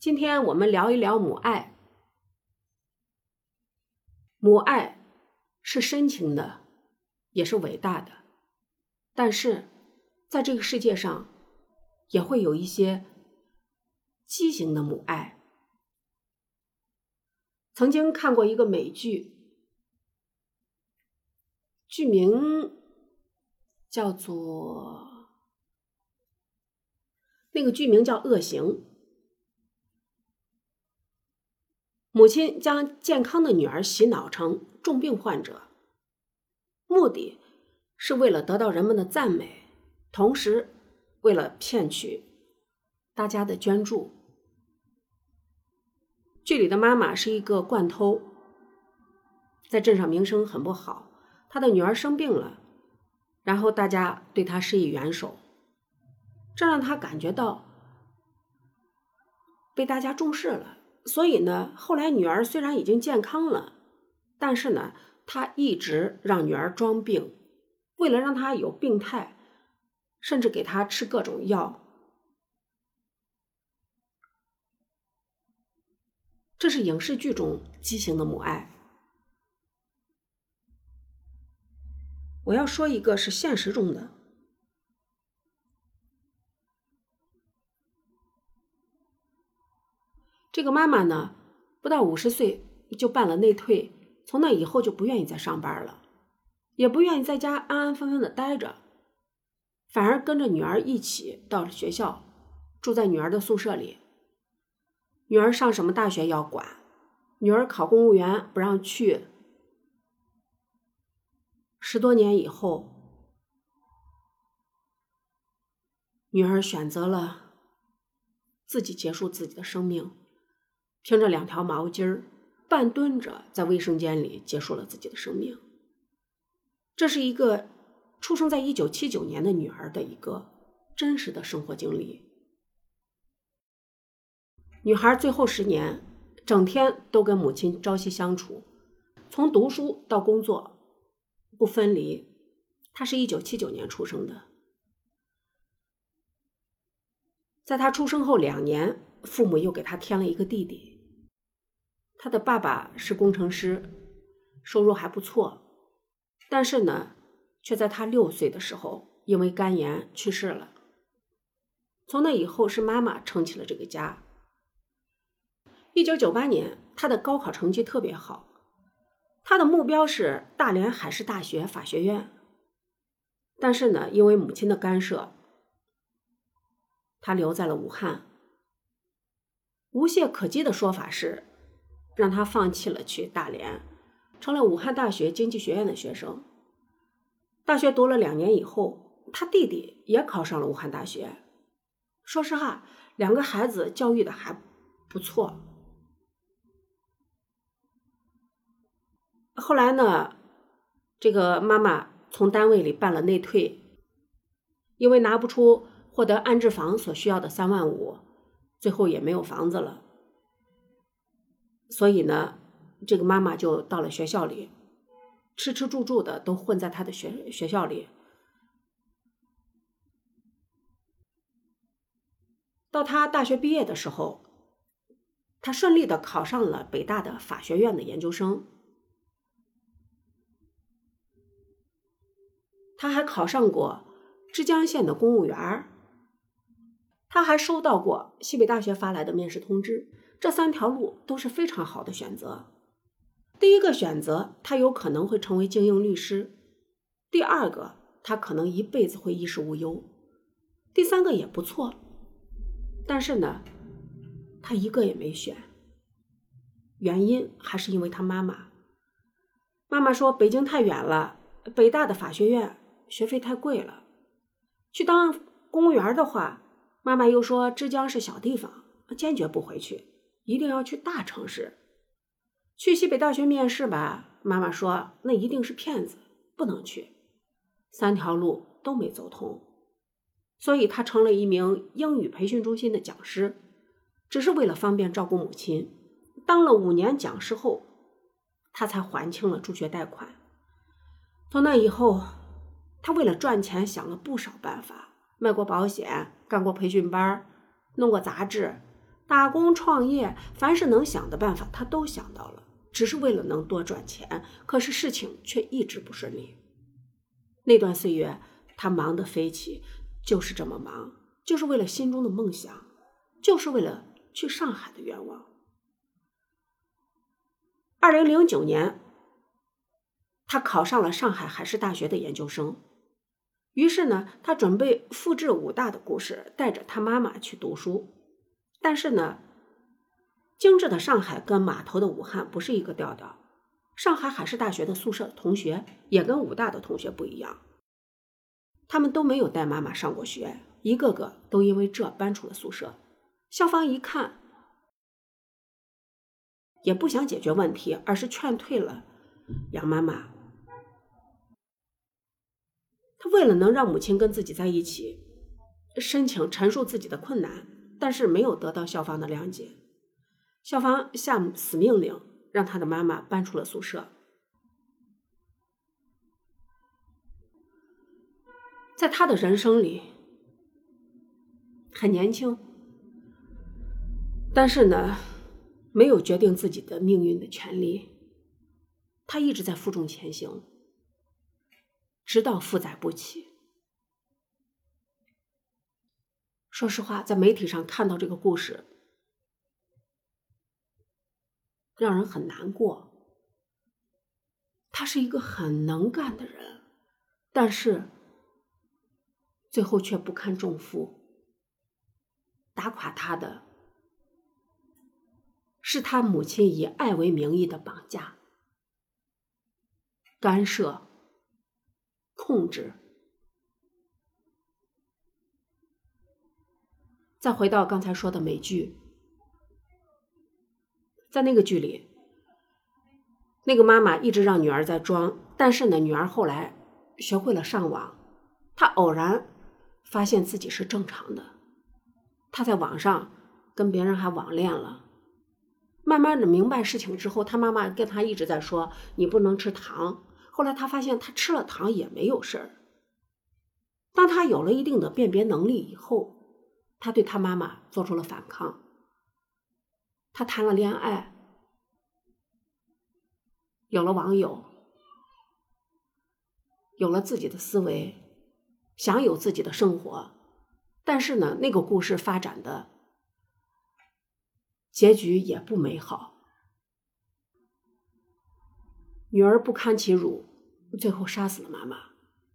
今天我们聊一聊母爱。母爱是深情的，也是伟大的，但是在这个世界上，也会有一些畸形的母爱。曾经看过一个美剧，剧名叫做那个剧名叫《恶行》。母亲将健康的女儿洗脑成重病患者，目的是为了得到人们的赞美，同时为了骗取大家的捐助。剧里的妈妈是一个惯偷，在镇上名声很不好。她的女儿生病了，然后大家对她施以援手，这让她感觉到被大家重视了。所以呢，后来女儿虽然已经健康了，但是呢，他一直让女儿装病，为了让她有病态，甚至给她吃各种药。这是影视剧中畸形的母爱。我要说一个是现实中的，这个妈妈呢，不到五十岁就办了内退，从那以后就不愿意再上班了，也不愿意在家安安分分的待着，反而跟着女儿一起到了学校，住在女儿的宿舍里。女儿上什么大学要管，女儿考公务员不让去。十多年以后，女儿选择了自己结束自己的生命，凭着两条毛巾儿，半蹲着在卫生间里结束了自己的生命。这是一个出生在一九七九年的女儿的一个真实的生活经历。女孩最后十年，整天都跟母亲朝夕相处，从读书到工作不分离。她是一九七九年出生的，在她出生后两年，父母又给他添了一个弟弟。他的爸爸是工程师，收入还不错，但是呢，却在他六岁的时候因为肝炎去世了。从那以后，是妈妈撑起了这个家。一九九八年，他的高考成绩特别好，他的目标是大连海事大学法学院。但是呢，因为母亲的干涉，他留在了武汉。无懈可击的说法是，让他放弃了去大连，成了武汉大学经济学院的学生。大学读了两年以后，他弟弟也考上了武汉大学。说实话，两个孩子教育的还不错。后来呢，这个妈妈从单位里办了内退，因为拿不出获得安置房所需要的三万五，最后也没有房子了。所以呢，这个妈妈就到了学校里，吃吃住住的都混在她的学学校里。到他大学毕业的时候，他顺利的考上了北大的法学院的研究生。他还考上过枝江县的公务员他还收到过西北大学发来的面试通知。这三条路都是非常好的选择。第一个选择，他有可能会成为精英律师；第二个，他可能一辈子会衣食无忧；第三个也不错。但是呢，他一个也没选。原因还是因为他妈妈。妈妈说：“北京太远了，北大的法学院。”学费太贵了，去当公务员的话，妈妈又说枝江是小地方，坚决不回去，一定要去大城市。去西北大学面试吧，妈妈说那一定是骗子，不能去。三条路都没走通，所以他成了一名英语培训中心的讲师，只是为了方便照顾母亲。当了五年讲师后，他才还清了助学贷款。从那以后。他为了赚钱想了不少办法，卖过保险，干过培训班，弄过杂志，打工创业，凡是能想的办法，他都想到了，只是为了能多赚钱。可是事情却一直不顺利。那段岁月，他忙得飞起，就是这么忙，就是为了心中的梦想，就是为了去上海的愿望。二零零九年，他考上了上海海事大学的研究生。于是呢，他准备复制武大的故事，带着他妈妈去读书。但是呢，精致的上海跟码头的武汉不是一个调调。上海海事大学的宿舍同学也跟武大的同学不一样，他们都没有带妈妈上过学，一个个都因为这搬出了宿舍。校方一看，也不想解决问题，而是劝退了杨妈妈。他为了能让母亲跟自己在一起，申请陈述自己的困难。但是没有得到校方的谅解，校方下死命令，让他的妈妈搬出了宿舍。在他的人生里，很年轻，但是呢，没有决定自己的命运的权利。他一直在负重前行，直到负载不起。说实话，在媒体上看到这个故事，让人很难过。他是一个很能干的人，但是最后却不堪重负。打垮他的是他母亲以爱为名义的绑架、干涉、控制。再回到刚才说的美剧，在那个剧里，那个妈妈一直让女儿在装，但是呢，女儿后来学会了上网，她偶然发现自己是正常的，她在网上跟别人还网恋了，慢慢的明白事情之后，她妈妈跟她一直在说你不能吃糖，后来他发现他吃了糖也没有事儿，当他有了一定的辨别能力以后。他对他妈妈做出了反抗，他谈了恋爱，有了网友，有了自己的思维，想有自己的生活，但是呢，那个故事发展的结局也不美好，女儿不堪其辱，最后杀死了妈妈，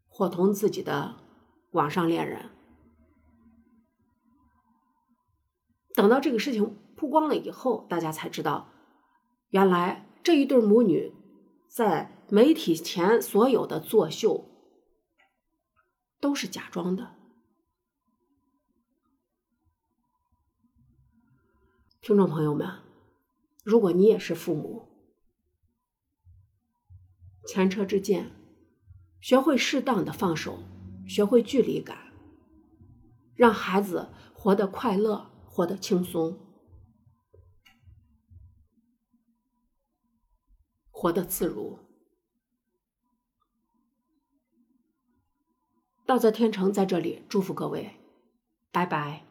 伙同自己的网上恋人。等到这个事情曝光了以后，大家才知道，原来这一对母女在媒体前所有的作秀都是假装的。听众朋友们，如果你也是父母，前车之鉴，学会适当的放手，学会距离感，让孩子活得快乐。活得轻松，活得自如。道泽天成在这里祝福各位，拜拜。